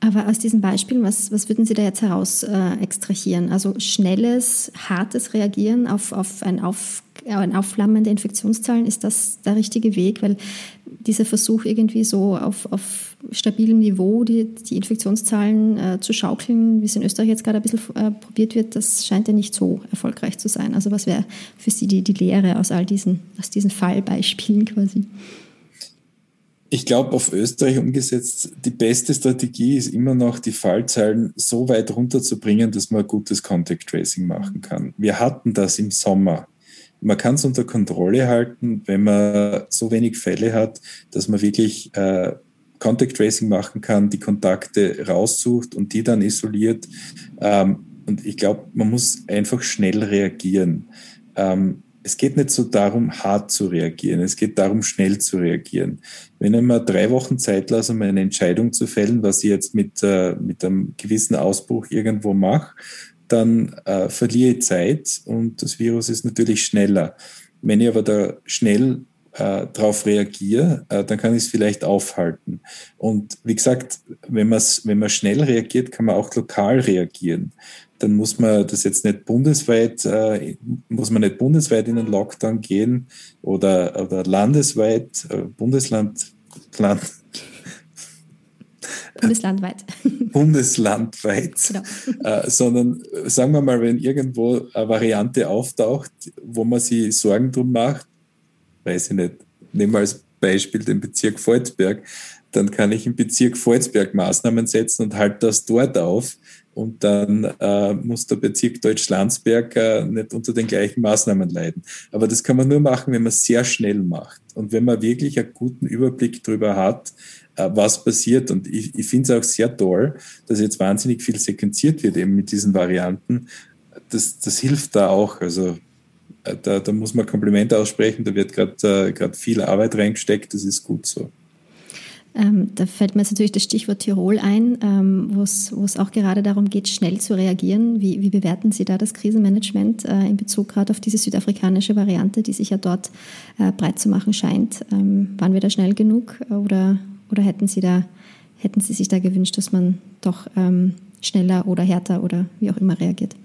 Aber aus diesen Beispielen, was, was würden Sie da jetzt heraus äh, extrahieren? Also schnelles, hartes Reagieren auf, auf ein, auf, ein Aufflammen der Infektionszahlen, ist das der richtige Weg? Weil dieser Versuch irgendwie so auf, auf stabilem Niveau die, die Infektionszahlen äh, zu schaukeln, wie es in Österreich jetzt gerade ein bisschen äh, probiert wird, das scheint ja nicht so erfolgreich zu sein. Also was wäre für Sie die, die Lehre aus all diesen, aus diesen Fallbeispielen quasi? Ich glaube, auf Österreich umgesetzt, die beste Strategie ist immer noch, die Fallzahlen so weit runterzubringen, dass man gutes Contact Tracing machen kann. Wir hatten das im Sommer. Man kann es unter Kontrolle halten, wenn man so wenig Fälle hat, dass man wirklich äh, Contact Tracing machen kann, die Kontakte raussucht und die dann isoliert. Ähm, und ich glaube, man muss einfach schnell reagieren. Ähm, es geht nicht so darum, hart zu reagieren. Es geht darum, schnell zu reagieren. Wenn ich mir drei Wochen Zeit lasse, um eine Entscheidung zu fällen, was ich jetzt mit, äh, mit einem gewissen Ausbruch irgendwo mache, dann äh, verliere ich Zeit und das Virus ist natürlich schneller. Wenn ich aber da schnell äh, darauf reagiere, äh, dann kann ich es vielleicht aufhalten. Und wie gesagt, wenn, wenn man schnell reagiert, kann man auch lokal reagieren dann muss man das jetzt nicht bundesweit, äh, muss man nicht bundesweit in den Lockdown gehen oder, oder landesweit, äh, Bundesland, Land, Bundeslandweit. (laughs) Bundeslandweit. Genau. Äh, sondern sagen wir mal, wenn irgendwo eine Variante auftaucht, wo man sich Sorgen drum macht, weiß ich nicht, nehmen wir als Beispiel den Bezirk Volzberg, dann kann ich im Bezirk Volzberg Maßnahmen setzen und halte das dort auf. Und dann äh, muss der Bezirk Deutsch-Landsberg äh, nicht unter den gleichen Maßnahmen leiden. Aber das kann man nur machen, wenn man es sehr schnell macht. Und wenn man wirklich einen guten Überblick darüber hat, äh, was passiert. Und ich, ich finde es auch sehr toll, dass jetzt wahnsinnig viel sequenziert wird eben mit diesen Varianten. Das, das hilft da auch. Also äh, da, da muss man Komplimente aussprechen. Da wird gerade äh, viel Arbeit reingesteckt. Das ist gut so. Ähm, da fällt mir jetzt natürlich das Stichwort Tirol ein, ähm, wo es auch gerade darum geht, schnell zu reagieren. Wie, wie bewerten Sie da das Krisenmanagement äh, in Bezug gerade auf diese südafrikanische Variante, die sich ja dort äh, breit zu machen scheint? Ähm, waren wir da schnell genug oder, oder hätten Sie da hätten Sie sich da gewünscht, dass man doch ähm, schneller oder härter oder wie auch immer reagiert?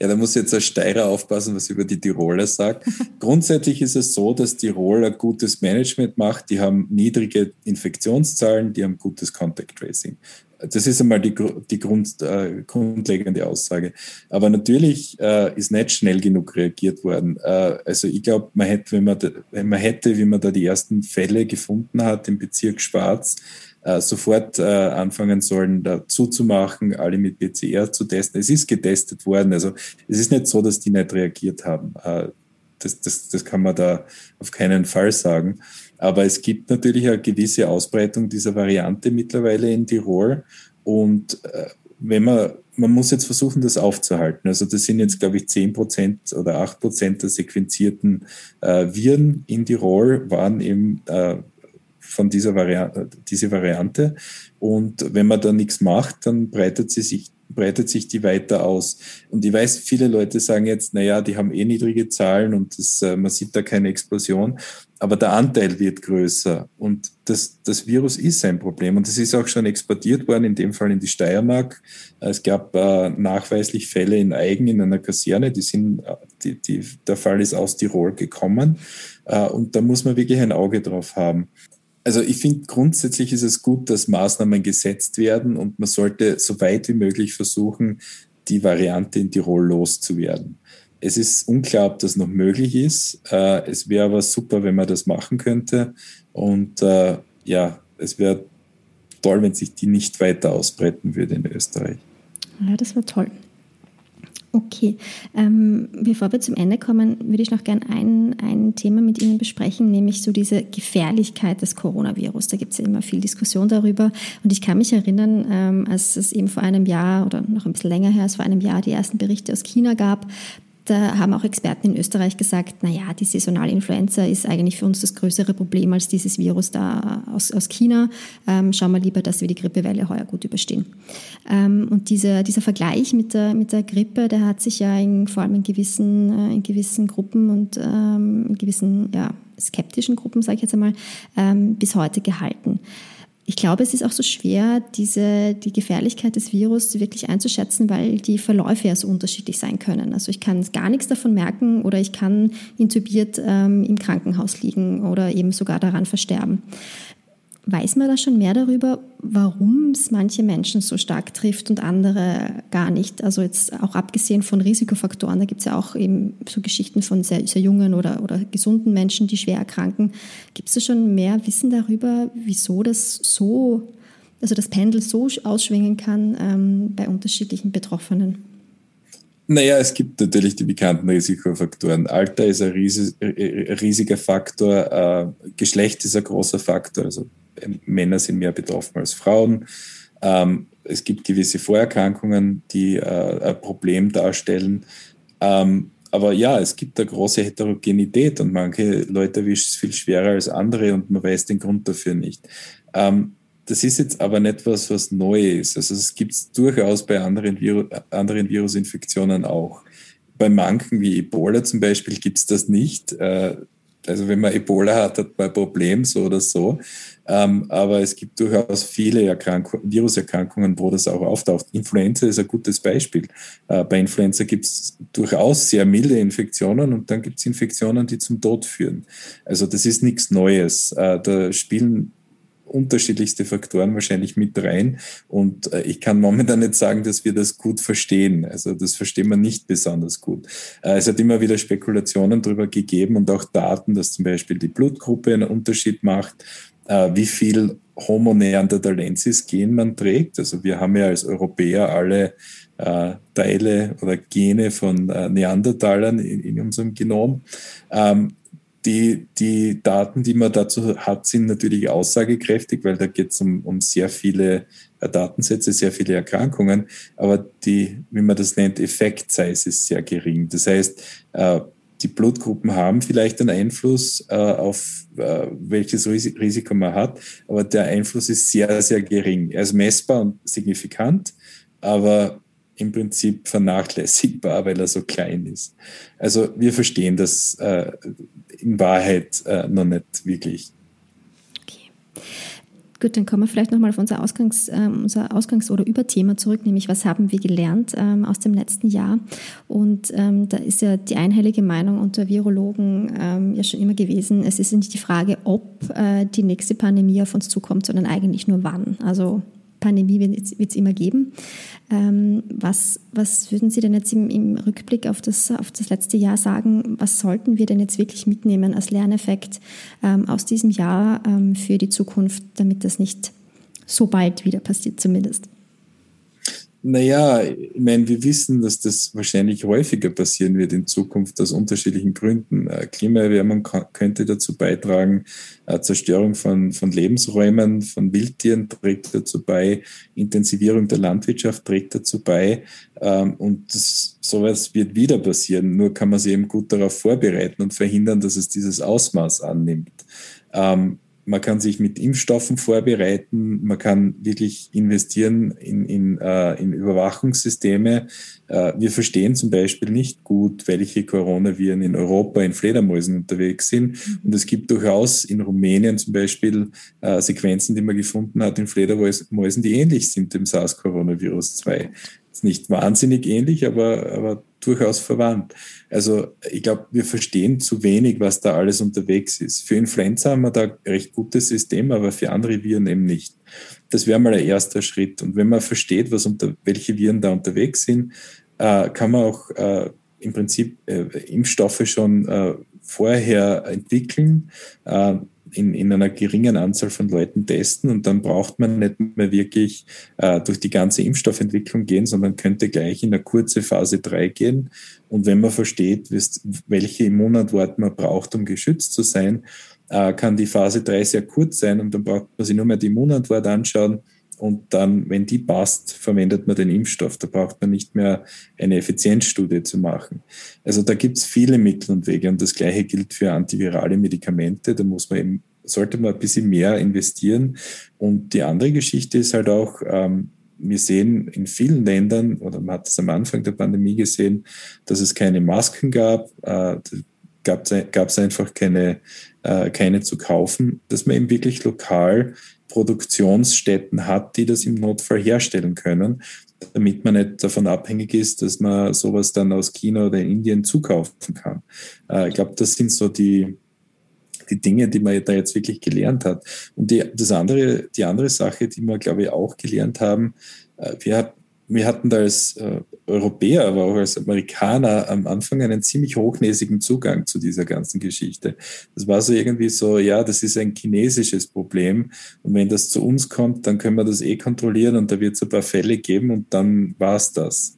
Ja, da muss jetzt ein Steirer aufpassen, was über die Tiroler sagt. (laughs) Grundsätzlich ist es so, dass Tirol ein gutes Management macht. Die haben niedrige Infektionszahlen, die haben gutes Contact Tracing. Das ist einmal die, die Grund, äh, grundlegende Aussage. Aber natürlich äh, ist nicht schnell genug reagiert worden. Äh, also ich glaube, man hätte, wenn man, wenn man hätte, wie man da die ersten Fälle gefunden hat im Bezirk Schwarz, äh, sofort äh, anfangen sollen, da zuzumachen, alle mit PCR zu testen. Es ist getestet worden. Also es ist nicht so, dass die nicht reagiert haben. Äh, das, das, das kann man da auf keinen Fall sagen. Aber es gibt natürlich eine gewisse Ausbreitung dieser Variante mittlerweile in Tirol. Und äh, wenn man, man muss jetzt versuchen, das aufzuhalten. Also das sind jetzt, glaube ich, 10 Prozent oder 8 Prozent der sequenzierten äh, Viren in Tirol waren eben äh, von dieser Variante, diese Variante. Und wenn man da nichts macht, dann breitet sie sich breitet sich die weiter aus. Und ich weiß, viele Leute sagen jetzt, naja, die haben eh niedrige Zahlen und das, äh, man sieht da keine Explosion, aber der Anteil wird größer und das, das Virus ist ein Problem und es ist auch schon exportiert worden, in dem Fall in die Steiermark. Es gab äh, nachweislich Fälle in Eigen in einer Kaserne, die sind, äh, die, die, der Fall ist aus Tirol gekommen äh, und da muss man wirklich ein Auge drauf haben. Also ich finde grundsätzlich ist es gut, dass Maßnahmen gesetzt werden und man sollte so weit wie möglich versuchen, die Variante in Tirol loszuwerden. Es ist unklar, ob das noch möglich ist. Äh, es wäre aber super, wenn man das machen könnte. Und äh, ja, es wäre toll, wenn sich die nicht weiter ausbreiten würde in Österreich. Ja, das wäre toll. Okay, ähm, bevor wir zum Ende kommen, würde ich noch gerne ein, ein Thema mit Ihnen besprechen, nämlich so diese Gefährlichkeit des Coronavirus. Da gibt es ja immer viel Diskussion darüber. Und ich kann mich erinnern, ähm, als es eben vor einem Jahr oder noch ein bisschen länger her, als vor einem Jahr die ersten Berichte aus China gab, da haben auch Experten in Österreich gesagt, naja, die saisonale Influenza ist eigentlich für uns das größere Problem als dieses Virus da aus, aus China. Ähm, schauen wir lieber, dass wir die Grippewelle heuer gut überstehen. Ähm, und dieser, dieser Vergleich mit der, mit der Grippe, der hat sich ja in, vor allem in gewissen, äh, in gewissen Gruppen und ähm, in gewissen ja, skeptischen Gruppen, sage ich jetzt einmal, ähm, bis heute gehalten. Ich glaube, es ist auch so schwer, diese, die Gefährlichkeit des Virus wirklich einzuschätzen, weil die Verläufe ja so unterschiedlich sein können. Also ich kann gar nichts davon merken oder ich kann intubiert ähm, im Krankenhaus liegen oder eben sogar daran versterben. Weiß man da schon mehr darüber, warum es manche Menschen so stark trifft und andere gar nicht? Also jetzt auch abgesehen von Risikofaktoren, da gibt es ja auch eben so Geschichten von sehr, sehr jungen oder, oder gesunden Menschen, die schwer erkranken. Gibt es da schon mehr Wissen darüber, wieso das so, also das Pendel so ausschwingen kann ähm, bei unterschiedlichen Betroffenen? Naja, es gibt natürlich die bekannten Risikofaktoren. Alter ist ein riesiger Faktor, äh, Geschlecht ist ein großer Faktor, also Männer sind mehr betroffen als Frauen. Ähm, es gibt gewisse Vorerkrankungen, die äh, ein Problem darstellen. Ähm, aber ja, es gibt eine große Heterogenität und manche Leute erwischt es viel schwerer als andere und man weiß den Grund dafür nicht. Ähm, das ist jetzt aber nicht was, was neu ist. Also es gibt es durchaus bei anderen, Viru anderen Virusinfektionen auch. Bei manchen wie Ebola zum Beispiel gibt es das nicht. Äh, also wenn man Ebola hat, hat man ein Problem, so oder so. Ähm, aber es gibt durchaus viele Erkrankung, Viruserkrankungen, wo das auch auftaucht. Influenza ist ein gutes Beispiel. Äh, bei Influenza gibt es durchaus sehr milde Infektionen und dann gibt es Infektionen, die zum Tod führen. Also das ist nichts Neues. Äh, da spielen unterschiedlichste Faktoren wahrscheinlich mit rein. Und äh, ich kann momentan nicht sagen, dass wir das gut verstehen. Also das verstehen wir nicht besonders gut. Äh, es hat immer wieder Spekulationen darüber gegeben und auch Daten, dass zum Beispiel die Blutgruppe einen Unterschied macht, äh, wie viel Homo neanderthalensis Gen man trägt. Also wir haben ja als Europäer alle äh, Teile oder Gene von äh, Neandertalern in, in, unserem Genom. Ähm, die, die Daten, die man dazu hat, sind natürlich aussagekräftig, weil da geht es um, um sehr viele äh, Datensätze, sehr viele Erkrankungen. Aber die, wie man das nennt, Effekt-Size ist sehr gering. Das heißt, äh, die Blutgruppen haben vielleicht einen Einfluss äh, auf welches Risiko man hat, aber der Einfluss ist sehr, sehr gering. Er ist messbar und signifikant, aber im Prinzip vernachlässigbar, weil er so klein ist. Also wir verstehen das äh, in Wahrheit äh, noch nicht wirklich. Gut, dann kommen wir vielleicht nochmal auf unser Ausgangs-, äh, unser Ausgangs oder Überthema zurück, nämlich was haben wir gelernt ähm, aus dem letzten Jahr? Und ähm, da ist ja die einhellige Meinung unter Virologen ähm, ja schon immer gewesen, es ist nicht die Frage, ob äh, die nächste Pandemie auf uns zukommt, sondern eigentlich nur wann. Also Pandemie wird es immer geben. Ähm, was, was würden Sie denn jetzt im, im, Rückblick auf das, auf das letzte Jahr sagen? Was sollten wir denn jetzt wirklich mitnehmen als Lerneffekt ähm, aus diesem Jahr ähm, für die Zukunft, damit das nicht so bald wieder passiert zumindest? Naja, ich meine, wir wissen, dass das wahrscheinlich häufiger passieren wird in Zukunft aus unterschiedlichen Gründen. Äh, Klimaerwärmung könnte dazu beitragen, äh, Zerstörung von, von Lebensräumen, von Wildtieren trägt dazu bei, Intensivierung der Landwirtschaft trägt dazu bei. Ähm, und das, sowas wird wieder passieren. Nur kann man sich eben gut darauf vorbereiten und verhindern, dass es dieses Ausmaß annimmt. Ähm, man kann sich mit Impfstoffen vorbereiten, man kann wirklich investieren in, in, äh, in Überwachungssysteme. Äh, wir verstehen zum Beispiel nicht gut, welche Coronaviren in Europa in Fledermäusen unterwegs sind. Mhm. Und es gibt durchaus in Rumänien zum Beispiel äh, Sequenzen, die man gefunden hat in Fledermäusen, die ähnlich sind dem SARS-Coronavirus 2 ist nicht wahnsinnig ähnlich, aber, aber durchaus verwandt. Also ich glaube, wir verstehen zu wenig, was da alles unterwegs ist. Für Influenza haben wir da ein recht gutes System, aber für andere Viren eben nicht. Das wäre mal ein erster Schritt. Und wenn man versteht, was unter, welche Viren da unterwegs sind, äh, kann man auch äh, im Prinzip äh, Impfstoffe schon äh, vorher entwickeln. Äh, in, in einer geringen Anzahl von Leuten testen und dann braucht man nicht mehr wirklich äh, durch die ganze Impfstoffentwicklung gehen, sondern könnte gleich in eine kurze Phase 3 gehen. Und wenn man versteht, welche Immunantwort man braucht, um geschützt zu sein, äh, kann die Phase 3 sehr kurz sein und dann braucht man sich nur mehr die Immunantwort anschauen und dann, wenn die passt, verwendet man den Impfstoff. Da braucht man nicht mehr eine Effizienzstudie zu machen. Also da gibt es viele Mittel und Wege und das Gleiche gilt für antivirale Medikamente. Da muss man eben, sollte man ein bisschen mehr investieren. Und die andere Geschichte ist halt auch, ähm, wir sehen in vielen Ländern, oder man hat es am Anfang der Pandemie gesehen, dass es keine Masken gab, äh, gab es einfach keine, äh, keine zu kaufen, dass man eben wirklich lokal Produktionsstätten hat, die das im Notfall herstellen können, damit man nicht davon abhängig ist, dass man sowas dann aus China oder Indien zukaufen kann. Äh, ich glaube, das sind so die, die Dinge, die man da jetzt wirklich gelernt hat. Und die, das andere, die andere Sache, die wir, glaube ich, auch gelernt haben, äh, wir, wir hatten da als äh, Europäer, aber auch als Amerikaner am Anfang einen ziemlich hochnäsigen Zugang zu dieser ganzen Geschichte. Das war so irgendwie so, ja, das ist ein chinesisches Problem und wenn das zu uns kommt, dann können wir das eh kontrollieren und da wird es ein paar Fälle geben und dann war es das.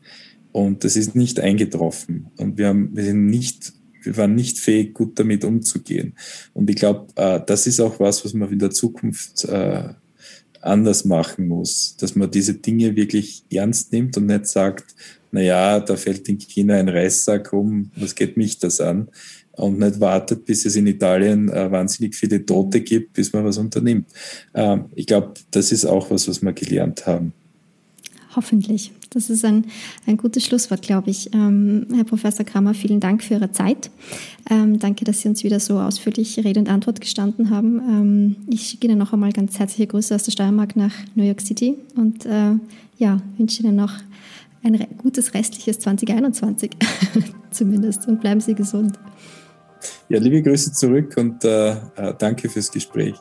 Und das ist nicht eingetroffen und wir, haben, wir sind nicht wir waren nicht fähig, gut damit umzugehen. Und ich glaube, äh, das ist auch was, was man in der Zukunft äh, anders machen muss, dass man diese Dinge wirklich ernst nimmt und nicht sagt, na ja, da fällt in China ein Reissack um, was geht mich das an? Und nicht wartet, bis es in Italien äh, wahnsinnig viele Tote gibt, bis man was unternimmt. Ähm, ich glaube, das ist auch was, was wir gelernt haben. Hoffentlich. Das ist ein, ein gutes Schlusswort, glaube ich. Ähm, Herr Professor Kramer, vielen Dank für Ihre Zeit. Ähm, danke, dass Sie uns wieder so ausführlich Rede und Antwort gestanden haben. Ähm, ich schicke Ihnen noch einmal ganz herzliche Grüße aus der Steiermark nach New York City und äh, ja, wünsche Ihnen noch ein gutes restliches 2021 (laughs) zumindest und bleiben Sie gesund. Ja, liebe Grüße zurück und äh, äh danke fürs Gespräch.